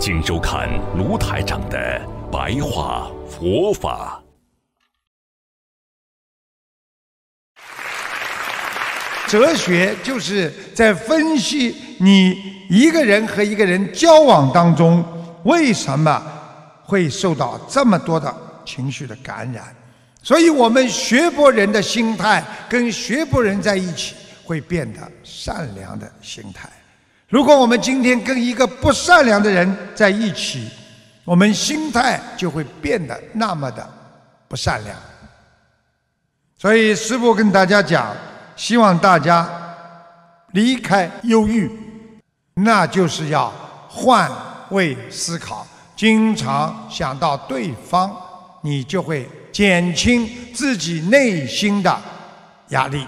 请收看卢台长的白话佛法。哲学就是在分析你一个人和一个人交往当中，为什么会受到这么多的情绪的感染。所以我们学佛人的心态跟学佛人在一起，会变得善良的心态。如果我们今天跟一个不善良的人在一起，我们心态就会变得那么的不善良。所以师父跟大家讲，希望大家离开忧郁，那就是要换位思考，经常想到对方，你就会减轻自己内心的压力。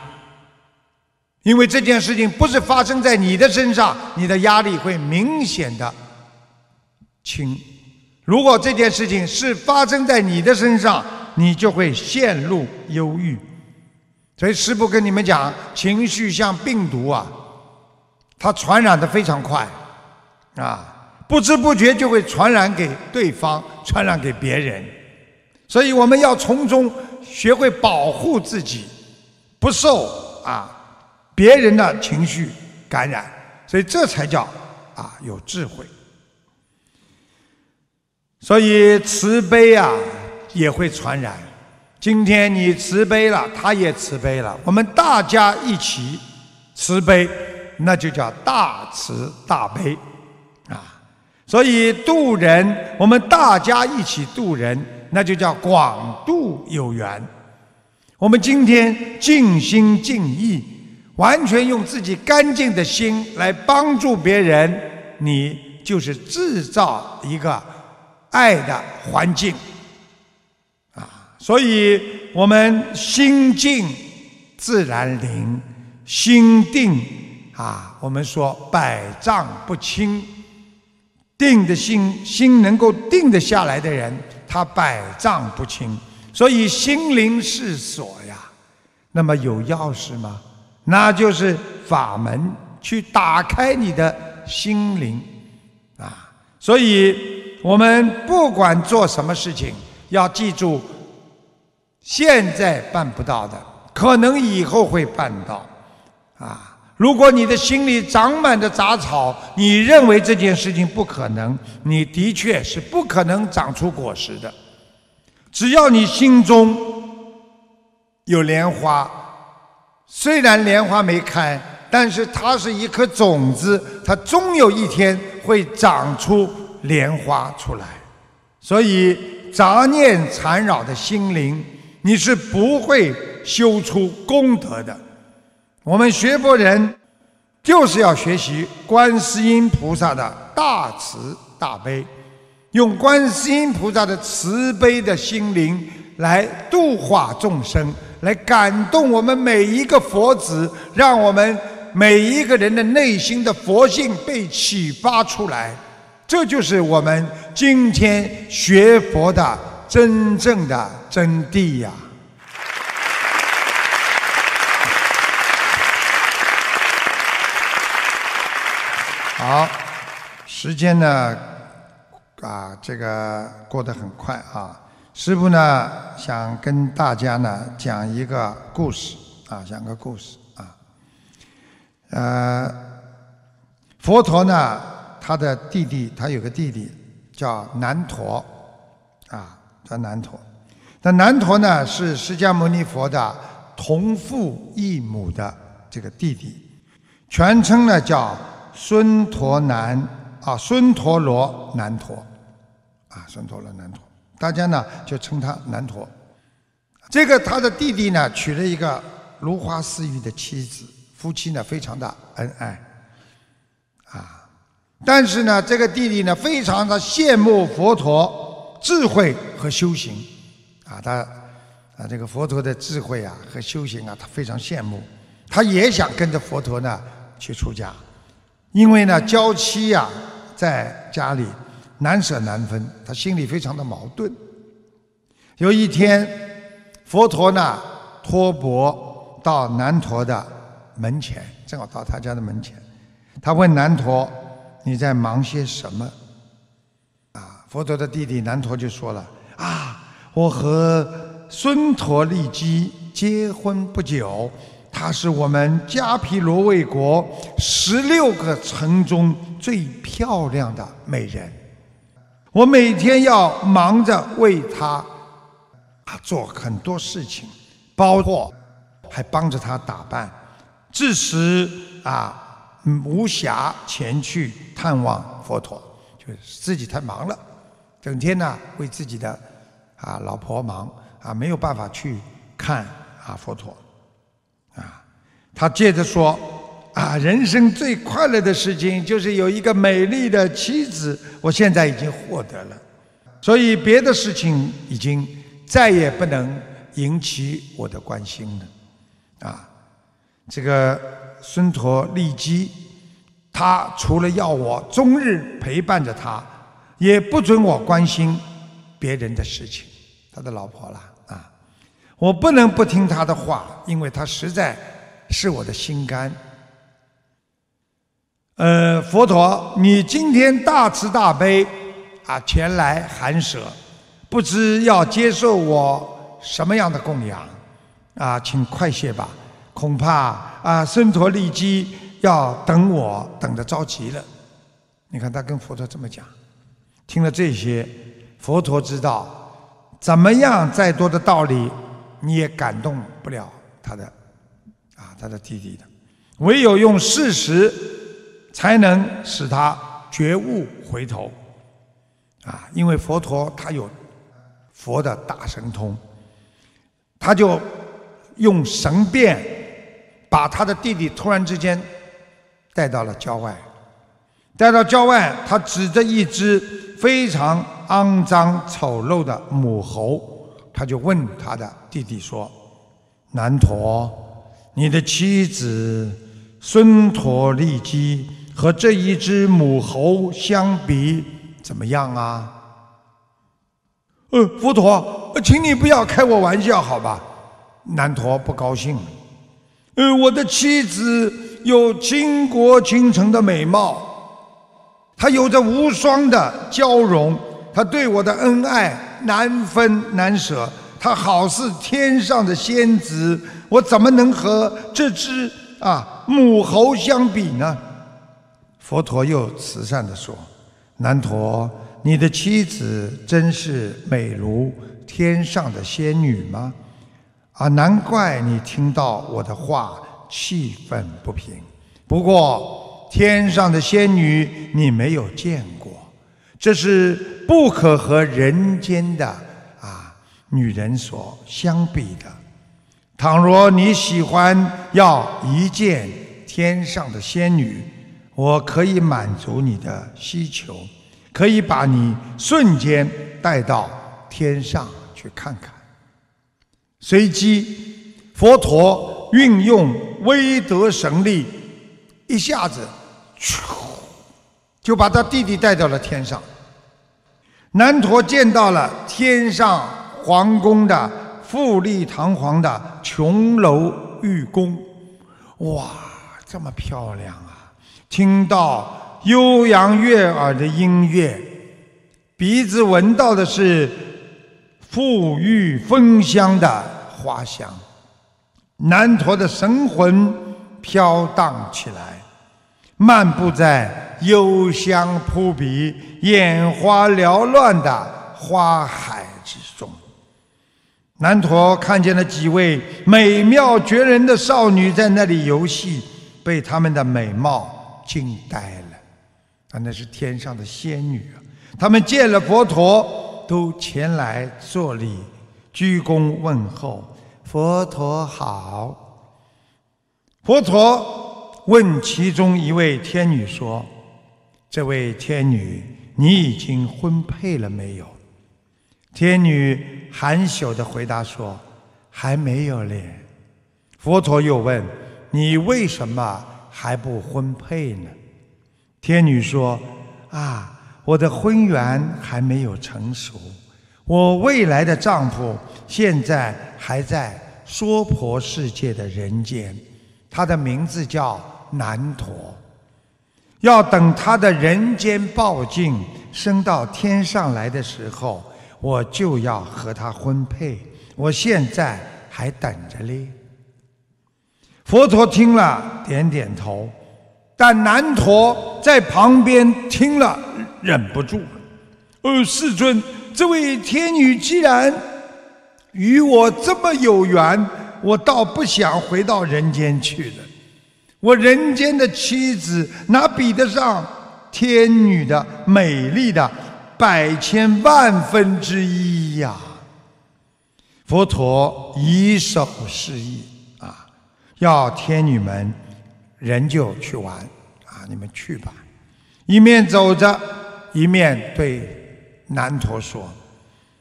因为这件事情不是发生在你的身上，你的压力会明显的轻；如果这件事情是发生在你的身上，你就会陷入忧郁。所以师父跟你们讲，情绪像病毒啊，它传染的非常快，啊，不知不觉就会传染给对方，传染给别人。所以我们要从中学会保护自己，不受啊。别人的情绪感染，所以这才叫啊有智慧。所以慈悲啊也会传染。今天你慈悲了，他也慈悲了，我们大家一起慈悲，那就叫大慈大悲啊。所以渡人，我们大家一起渡人，那就叫广度有缘。我们今天尽心尽意。完全用自己干净的心来帮助别人，你就是制造一个爱的环境啊！所以我们心静自然灵，心定啊，我们说百丈不侵，定的心心能够定得下来的人，他百丈不侵。所以心灵是锁呀，那么有钥匙吗？那就是法门，去打开你的心灵啊！所以，我们不管做什么事情，要记住，现在办不到的，可能以后会办到啊！如果你的心里长满的杂草，你认为这件事情不可能，你的确是不可能长出果实的。只要你心中有莲花。虽然莲花没开，但是它是一颗种子，它终有一天会长出莲花出来。所以杂念缠绕的心灵，你是不会修出功德的。我们学佛人就是要学习观世音菩萨的大慈大悲，用观世音菩萨的慈悲的心灵来度化众生。来感动我们每一个佛子，让我们每一个人的内心的佛性被启发出来，这就是我们今天学佛的真正的真谛呀！好，时间呢，啊，这个过得很快啊。师傅呢，想跟大家呢讲一个故事啊，讲个故事啊。呃，佛陀呢，他的弟弟，他有个弟弟叫南陀，啊，叫南陀。那南陀呢，是释迦牟尼佛的同父异母的这个弟弟，全称呢叫孙陀南啊，孙陀罗南陀，啊，孙陀罗南陀。大家呢就称他南陀，这个他的弟弟呢娶了一个如花似玉的妻子，夫妻呢非常的恩爱，啊，但是呢，这个弟弟呢，非常的羡慕佛陀智慧和修行，啊，他啊，这个佛陀的智慧啊和修行啊，他非常羡慕，他也想跟着佛陀呢去出家，因为呢，娇妻呀在家里难舍难分，他心里非常的矛盾。有一天，佛陀呢托钵到南陀的门前，正好到他家的门前，他问南陀。你在忙些什么？啊，佛陀的弟弟南陀就说了：啊，我和孙陀利基结婚不久，她是我们迦毗罗卫国十六个城中最漂亮的美人。我每天要忙着为他啊做很多事情，包括还帮着他打扮，致使啊。无暇前去探望佛陀，就是自己太忙了，整天呢为自己的啊老婆忙啊，没有办法去看啊佛陀啊。他接着说啊，人生最快乐的事情就是有一个美丽的妻子，我现在已经获得了，所以别的事情已经再也不能引起我的关心了啊。这个。孙陀利基，他除了要我终日陪伴着他，也不准我关心别人的事情。他的老婆了啊，我不能不听他的话，因为他实在是我的心肝。呃，佛陀，你今天大慈大悲啊，前来寒舍，不知要接受我什么样的供养啊？请快些吧。恐怕啊，孙陀利基要等我等得着急了。你看他跟佛陀这么讲，听了这些，佛陀知道怎么样再多的道理你也感动不了他的啊，他的弟弟的。唯有用事实才能使他觉悟回头啊，因为佛陀他有佛的大神通，他就用神变。把他的弟弟突然之间带到了郊外，带到郊外，他指着一只非常肮脏丑陋的母猴，他就问他的弟弟说：“南陀，你的妻子孙陀利基和这一只母猴相比怎么样啊？”呃，佛陀，请你不要开我玩笑，好吧？南陀不高兴了。呃，我的妻子有倾国倾城的美貌，她有着无双的娇容，她对我的恩爱难分难舍，她好似天上的仙子，我怎么能和这只啊母猴相比呢？佛陀又慈善地说：“南陀，你的妻子真是美如天上的仙女吗？”啊，难怪你听到我的话气愤不平。不过天上的仙女你没有见过，这是不可和人间的啊女人所相比的。倘若你喜欢要一见天上的仙女，我可以满足你的需求，可以把你瞬间带到天上去看看。随即，佛陀运用威德神力，一下子，就把他弟弟带到了天上。南陀见到了天上皇宫的富丽堂皇的琼楼玉宫，哇，这么漂亮啊！听到悠扬悦耳的音乐，鼻子闻到的是。馥郁芬香的花香，南陀的神魂飘荡起来，漫步在幽香扑鼻、眼花缭乱的花海之中。南陀看见了几位美妙绝人的少女在那里游戏，被她们的美貌惊呆了。啊，那是天上的仙女啊！他们见了佛陀。都前来作礼，鞠躬问候佛陀好。佛陀问其中一位天女说：“这位天女，你已经婚配了没有？”天女含羞地回答说：“还没有嘞。”佛陀又问：“你为什么还不婚配呢？”天女说：“啊，我的婚缘还没有成熟，我未来的丈夫现在还在娑婆世界的人间，他的名字叫难陀。要等他的人间报尽，升到天上来的时候。”我就要和他婚配，我现在还等着嘞。佛陀听了，点点头，但南陀在旁边听了，忍不住。呃，世尊，这位天女既然与我这么有缘，我倒不想回到人间去了。我人间的妻子哪比得上天女的美丽的？百千万分之一呀！佛陀以手示意，要天女们人就去玩啊，你们去吧。一面走着，一面对南陀说：“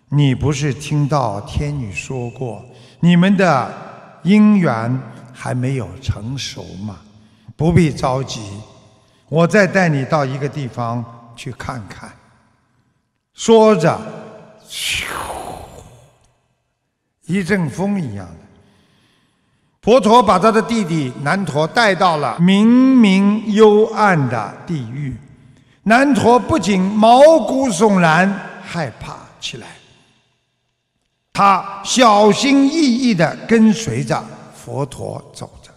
你不是听到天女说过，你们的姻缘还没有成熟吗？不必着急，我再带你到一个地方去看看。”说着，咻，一阵风一样的，佛陀把他的弟弟南陀带到了明明幽暗的地狱。南陀不仅毛骨悚然，害怕起来。他小心翼翼地跟随着佛陀走着，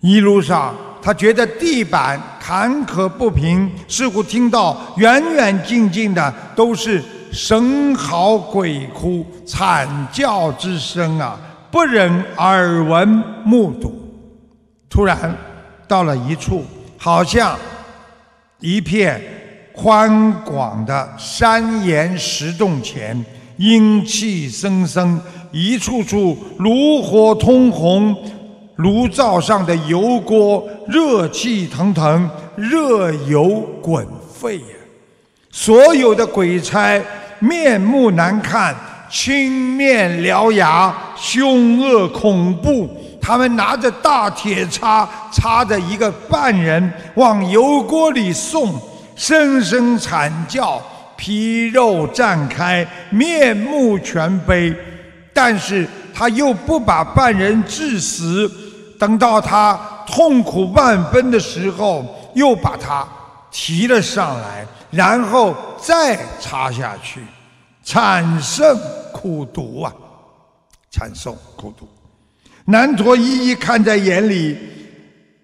一路上。他觉得地板坎坷不平，似乎听到远远近近的都是神嚎鬼哭、惨叫之声啊，不忍耳闻目睹。突然到了一处，好像一片宽广的山岩石洞前，阴气森森，一处处炉火通红。炉灶上的油锅热气腾腾，热油滚沸呀！所有的鬼差面目难看，青面獠牙，凶恶恐怖。他们拿着大铁叉，叉着一个犯人往油锅里送，声声惨叫，皮肉绽开，面目全非。但是他又不把犯人致死。等到他痛苦万分的时候，又把他提了上来，然后再插下去，产生苦毒啊！产生苦毒。南陀一一看在眼里，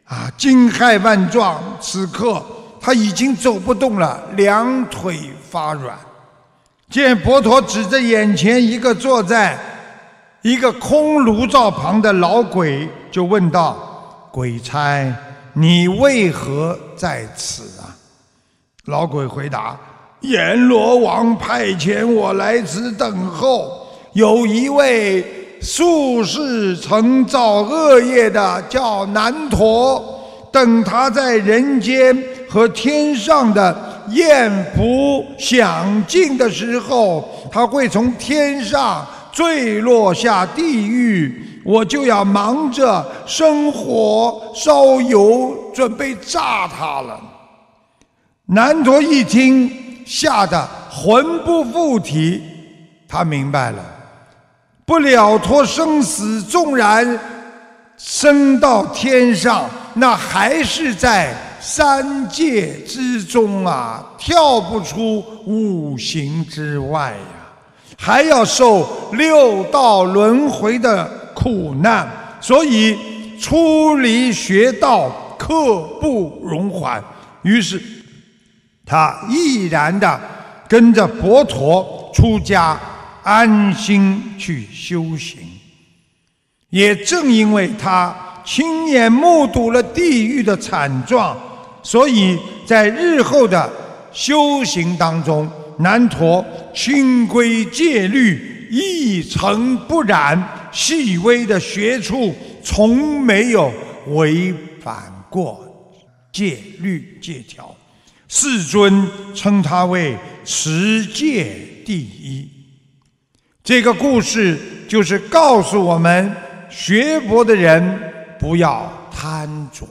啊，惊骇万状。此刻他已经走不动了，两腿发软。见佛陀指着眼前一个坐在。一个空炉灶旁的老鬼就问道：“鬼差，你为何在此啊？”老鬼回答：“阎罗王派遣我来此等候，有一位宿世曾造恶业的叫南陀，等他在人间和天上的艳福享尽的时候，他会从天上。”坠落下地狱，我就要忙着生火烧油，准备炸他了。南陀一听，吓得魂不附体。他明白了，不了脱生死，纵然升到天上，那还是在三界之中啊，跳不出五行之外呀。还要受六道轮回的苦难，所以出离学道刻不容缓。于是，他毅然的跟着佛陀出家，安心去修行。也正因为他亲眼目睹了地狱的惨状，所以在日后的修行当中。南陀清规戒律一尘不染，细微的学处从没有违反过戒律戒条，世尊称他为持戒第一。这个故事就是告诉我们，学佛的人不要贪着。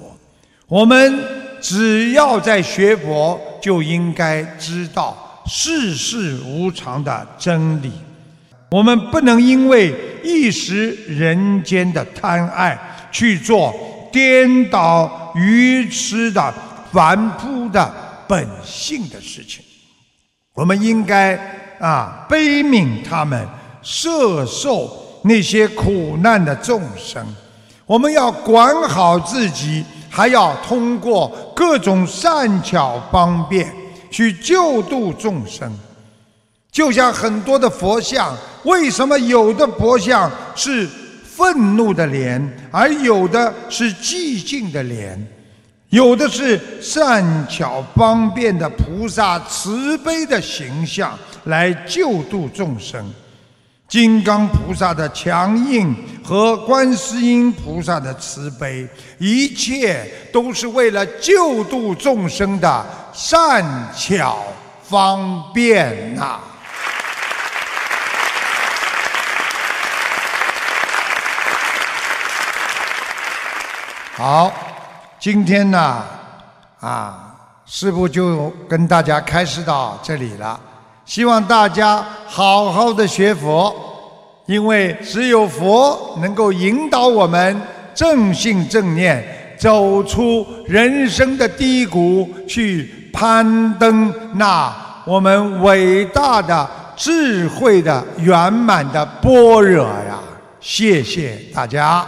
我们只要在学佛，就应该知道世事无常的真理。我们不能因为一时人间的贪爱，去做颠倒愚痴的凡夫的本性的事情。我们应该啊悲悯他们。摄受那些苦难的众生，我们要管好自己，还要通过各种善巧方便去救度众生。就像很多的佛像，为什么有的佛像是愤怒的脸，而有的是寂静的脸？有的是善巧方便的菩萨慈悲的形象来救度众生。金刚菩萨的强硬和观世音菩萨的慈悲，一切都是为了救度众生的善巧方便呐。好，今天呢，啊，师父就跟大家开始到这里了。希望大家好好的学佛，因为只有佛能够引导我们正信正念，走出人生的低谷，去攀登那我们伟大的智慧的圆满的般若呀！谢谢大家。